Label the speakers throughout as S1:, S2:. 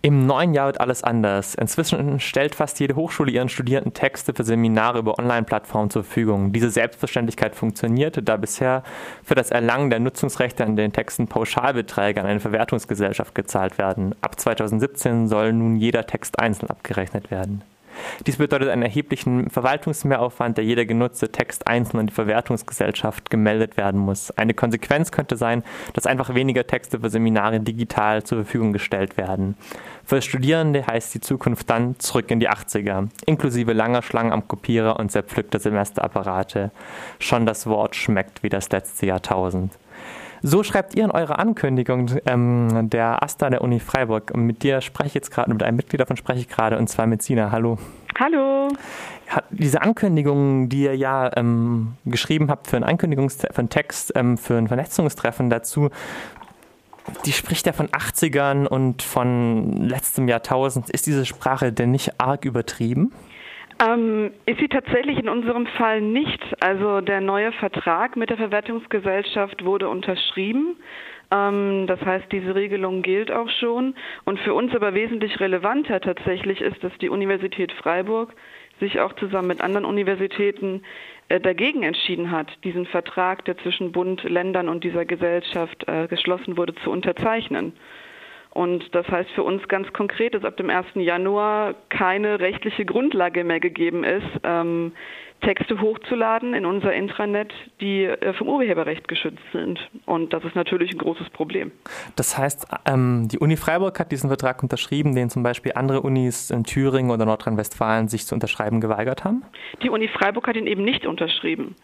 S1: Im neuen Jahr wird alles anders. Inzwischen stellt fast jede Hochschule ihren Studierenden Texte für Seminare über Online-Plattformen zur Verfügung. Diese Selbstverständlichkeit funktionierte, da bisher für das Erlangen der Nutzungsrechte an den Texten Pauschalbeträge an eine Verwertungsgesellschaft gezahlt werden. Ab 2017 soll nun jeder Text einzeln abgerechnet werden. Dies bedeutet einen erheblichen Verwaltungsmehraufwand, der jeder genutzte Text einzeln an die Verwertungsgesellschaft gemeldet werden muss. Eine Konsequenz könnte sein, dass einfach weniger Texte für Seminare digital zur Verfügung gestellt werden. Für Studierende heißt die Zukunft dann zurück in die 80er, inklusive langer Schlangen am Kopierer und zerpflückter Semesterapparate. Schon das Wort schmeckt wie das letzte Jahrtausend. So schreibt ihr in eurer Ankündigung ähm, der AStA der Uni Freiburg. Und mit dir spreche ich jetzt gerade, mit einem Mitglied davon spreche ich gerade, und zwar mit Sina. Hallo.
S2: Hallo.
S1: Diese Ankündigung, die ihr ja ähm, geschrieben habt für einen Ankündigungs für einen Text, ähm, für ein Vernetzungstreffen dazu, die spricht ja von 80ern und von letztem Jahrtausend. Ist diese Sprache denn nicht arg übertrieben?
S2: Ähm, ist sie tatsächlich in unserem Fall nicht. Also der neue Vertrag mit der Verwertungsgesellschaft wurde unterschrieben. Ähm, das heißt, diese Regelung gilt auch schon. Und für uns aber wesentlich relevanter tatsächlich ist, dass die Universität Freiburg sich auch zusammen mit anderen Universitäten äh, dagegen entschieden hat, diesen Vertrag, der zwischen Bund, Ländern und dieser Gesellschaft äh, geschlossen wurde, zu unterzeichnen. Und das heißt für uns ganz konkret, dass ab dem 1. Januar keine rechtliche Grundlage mehr gegeben ist, ähm, Texte hochzuladen in unser Intranet, die äh, vom Urheberrecht geschützt sind. Und das ist natürlich ein großes Problem.
S1: Das heißt, ähm, die Uni Freiburg hat diesen Vertrag unterschrieben, den zum Beispiel andere Unis in Thüringen oder Nordrhein-Westfalen sich zu unterschreiben geweigert haben?
S2: Die Uni Freiburg hat ihn eben nicht unterschrieben.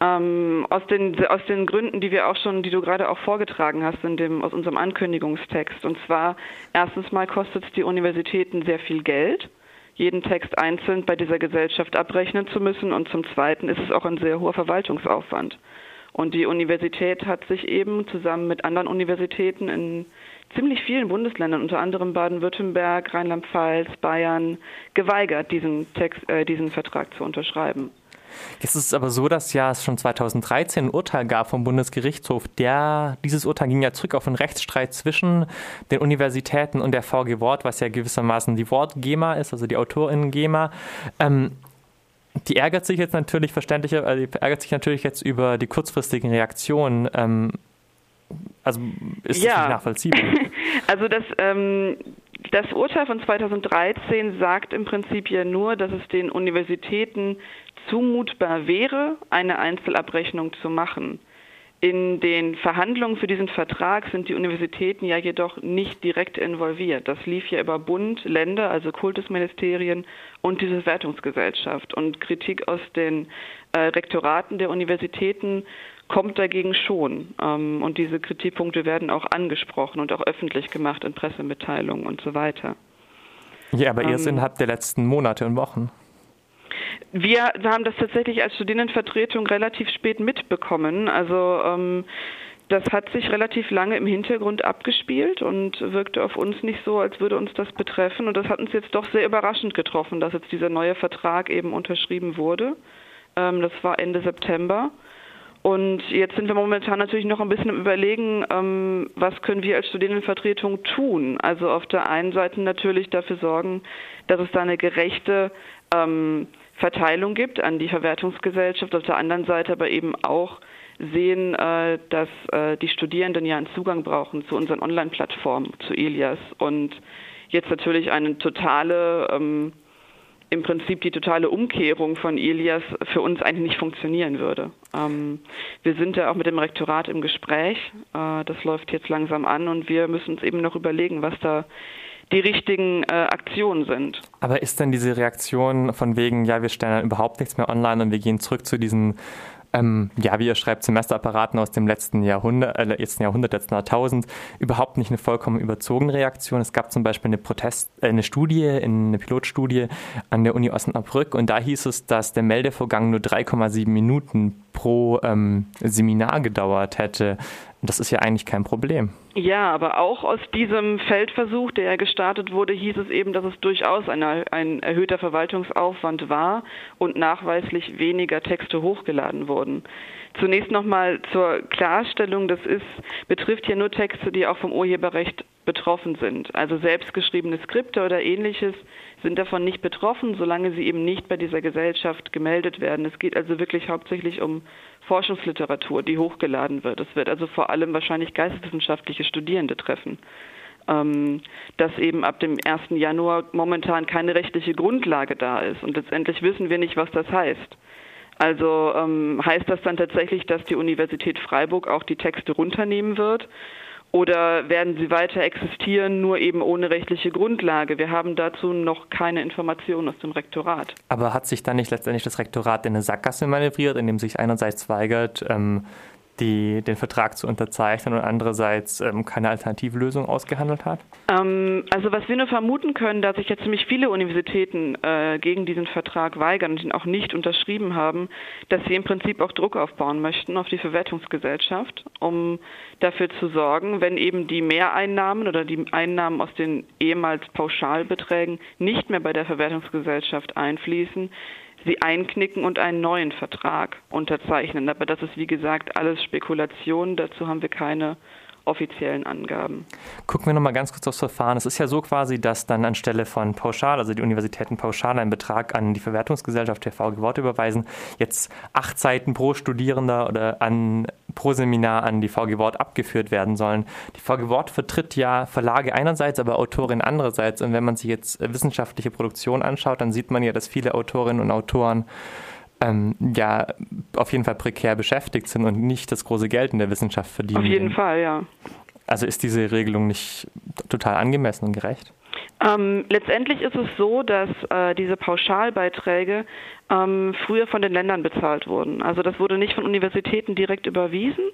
S2: Ähm, aus, den, aus den Gründen, die wir auch schon, die du gerade auch vorgetragen hast in dem, aus unserem Ankündigungstext. Und zwar, erstens mal kostet es die Universitäten sehr viel Geld, jeden Text einzeln bei dieser Gesellschaft abrechnen zu müssen. Und zum Zweiten ist es auch ein sehr hoher Verwaltungsaufwand. Und die Universität hat sich eben zusammen mit anderen Universitäten in ziemlich vielen Bundesländern, unter anderem Baden-Württemberg, Rheinland-Pfalz, Bayern, geweigert, diesen, Text, äh, diesen Vertrag zu unterschreiben.
S1: Jetzt ist es aber so, dass ja es schon 2013 ein Urteil gab vom Bundesgerichtshof. Der, dieses Urteil ging ja zurück auf einen Rechtsstreit zwischen den Universitäten und der VG Wort, was ja gewissermaßen die Wort-GEMA ist, also die AutorInnen-GEMA. Ähm, die ärgert sich jetzt natürlich verständlicher, also die ärgert sich natürlich jetzt über die kurzfristigen Reaktionen. Ähm, also ist ja. das nicht nachvollziehbar?
S2: Also das, ähm, das Urteil von 2013 sagt im Prinzip ja nur, dass es den Universitäten zumutbar wäre, eine Einzelabrechnung zu machen. In den Verhandlungen für diesen Vertrag sind die Universitäten ja jedoch nicht direkt involviert. Das lief ja über Bund, Länder, also Kultusministerien und diese Wertungsgesellschaft. Und Kritik aus den äh, Rektoraten der Universitäten kommt dagegen schon. Ähm, und diese Kritikpunkte werden auch angesprochen und auch öffentlich gemacht in Pressemitteilungen und so weiter.
S1: Ja, aber ähm, erst innerhalb der letzten Monate und Wochen.
S2: Wir haben das tatsächlich als Studierendenvertretung relativ spät mitbekommen. Also ähm, das hat sich relativ lange im Hintergrund abgespielt und wirkte auf uns nicht so, als würde uns das betreffen. Und das hat uns jetzt doch sehr überraschend getroffen, dass jetzt dieser neue Vertrag eben unterschrieben wurde. Ähm, das war Ende September. Und jetzt sind wir momentan natürlich noch ein bisschen im Überlegen, ähm, was können wir als Studierendenvertretung tun. Also auf der einen Seite natürlich dafür sorgen, dass es da eine gerechte ähm, Verteilung gibt an die Verwertungsgesellschaft, auf der anderen Seite aber eben auch sehen, äh, dass äh, die Studierenden ja einen Zugang brauchen zu unseren Online-Plattformen, zu Elias und jetzt natürlich eine totale, ähm, im Prinzip die totale Umkehrung von Elias für uns eigentlich nicht funktionieren würde. Ähm, wir sind ja auch mit dem Rektorat im Gespräch, äh, das läuft jetzt langsam an und wir müssen uns eben noch überlegen, was da die richtigen äh, Aktionen sind.
S1: Aber ist denn diese Reaktion von wegen, ja, wir stellen überhaupt nichts mehr online und wir gehen zurück zu diesen ähm, ja, wie ihr schreibt, Semesterapparaten aus dem letzten Jahrhundert, äh, letzten Jahrhundert, letzten Jahrtausend, überhaupt nicht eine vollkommen überzogene Reaktion. Es gab zum Beispiel eine Protest, äh, eine Studie, eine Pilotstudie an der Uni Osnabrück und da hieß es, dass der Meldevorgang nur 3,7 Minuten pro ähm, Seminar gedauert hätte. Und das ist ja eigentlich kein Problem.
S2: Ja, aber auch aus diesem Feldversuch, der ja gestartet wurde, hieß es eben, dass es durchaus ein, ein erhöhter Verwaltungsaufwand war und nachweislich weniger Texte hochgeladen wurden. Zunächst nochmal zur Klarstellung, das ist, betrifft ja nur Texte, die auch vom Urheberrecht betroffen sind. Also selbstgeschriebene Skripte oder ähnliches sind davon nicht betroffen, solange sie eben nicht bei dieser Gesellschaft gemeldet werden. Es geht also wirklich hauptsächlich um Forschungsliteratur, die hochgeladen wird. Es wird also vor allem wahrscheinlich geisteswissenschaftliche Studierende treffen. Ähm, dass eben ab dem 1. Januar momentan keine rechtliche Grundlage da ist. Und letztendlich wissen wir nicht, was das heißt. Also ähm, heißt das dann tatsächlich, dass die Universität Freiburg auch die Texte runternehmen wird? Oder werden sie weiter existieren, nur eben ohne rechtliche Grundlage? Wir haben dazu noch keine Informationen aus dem Rektorat.
S1: Aber hat sich dann nicht letztendlich das Rektorat in eine Sackgasse manövriert, indem sich einerseits weigert, ähm, die, den Vertrag zu unterzeichnen und andererseits ähm, keine Alternativlösung ausgehandelt hat?
S2: Ähm, also was wir nur vermuten können, dass sich jetzt ziemlich viele Universitäten äh, gegen diesen Vertrag weigern und ihn auch nicht unterschrieben haben, dass sie im Prinzip auch Druck aufbauen möchten auf die Verwertungsgesellschaft, um dafür zu sorgen, wenn eben die Mehreinnahmen oder die Einnahmen aus den ehemals Pauschalbeträgen nicht mehr bei der Verwertungsgesellschaft einfließen, sie einknicken und einen neuen Vertrag unterzeichnen. Aber das ist, wie gesagt, alles Spekulation. Dazu haben wir keine offiziellen Angaben.
S1: Gucken wir nochmal ganz kurz aufs Verfahren. Es ist ja so quasi, dass dann anstelle von pauschal, also die Universitäten pauschal einen Betrag an die Verwertungsgesellschaft der VG Wort überweisen, jetzt acht Seiten pro Studierender oder an, pro Seminar an die VG Wort abgeführt werden sollen. Die VG Wort vertritt ja Verlage einerseits, aber Autoren andererseits. Und wenn man sich jetzt wissenschaftliche Produktion anschaut, dann sieht man ja, dass viele Autorinnen und Autoren ähm, ja auf jeden Fall prekär beschäftigt sind und nicht das große Geld in der Wissenschaft verdienen. Auf
S2: jeden Fall, ja.
S1: Also ist diese Regelung nicht total angemessen und gerecht?
S2: Ähm, letztendlich ist es so, dass äh, diese Pauschalbeiträge ähm, früher von den Ländern bezahlt wurden. Also das wurde nicht von Universitäten direkt überwiesen,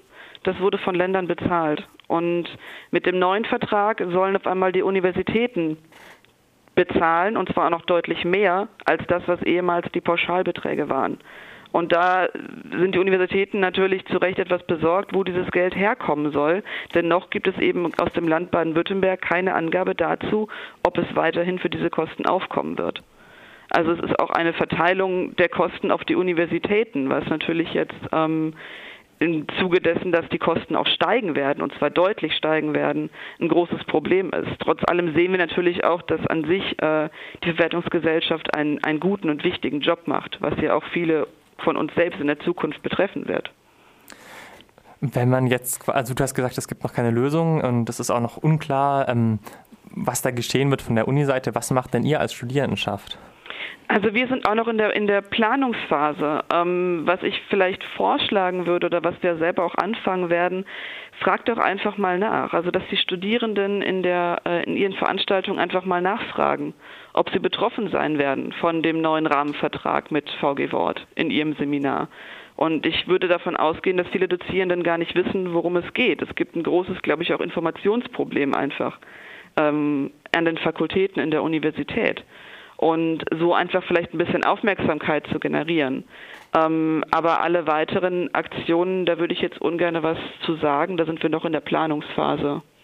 S2: das wurde von Ländern bezahlt. Und mit dem neuen Vertrag sollen auf einmal die Universitäten bezahlen und zwar noch deutlich mehr als das, was ehemals die Pauschalbeträge waren. Und da sind die Universitäten natürlich zu Recht etwas besorgt, wo dieses Geld herkommen soll. Denn noch gibt es eben aus dem Land Baden-Württemberg keine Angabe dazu, ob es weiterhin für diese Kosten aufkommen wird. Also es ist auch eine Verteilung der Kosten auf die Universitäten, was natürlich jetzt ähm, im Zuge dessen, dass die Kosten auch steigen werden, und zwar deutlich steigen werden, ein großes Problem ist. Trotz allem sehen wir natürlich auch, dass an sich äh, die Verwertungsgesellschaft einen, einen guten und wichtigen Job macht, was ja auch viele von uns selbst in der Zukunft betreffen wird.
S1: Wenn man jetzt, also du hast gesagt, es gibt noch keine Lösung und es ist auch noch unklar, ähm, was da geschehen wird von der Uni-Seite. Was macht denn ihr als Studierendenschaft?
S2: Also wir sind auch noch in der, in der Planungsphase. Ähm, was ich vielleicht vorschlagen würde oder was wir selber auch anfangen werden, fragt doch einfach mal nach. Also dass die Studierenden in, der, äh, in ihren Veranstaltungen einfach mal nachfragen, ob sie betroffen sein werden von dem neuen Rahmenvertrag mit VG Wort in ihrem Seminar. Und ich würde davon ausgehen, dass viele Dozierenden gar nicht wissen, worum es geht. Es gibt ein großes, glaube ich, auch Informationsproblem einfach ähm, an den Fakultäten in der Universität und so einfach vielleicht ein bisschen Aufmerksamkeit zu generieren. Ähm, aber alle weiteren Aktionen, da würde ich jetzt ungern was zu sagen, da sind wir noch in der Planungsphase.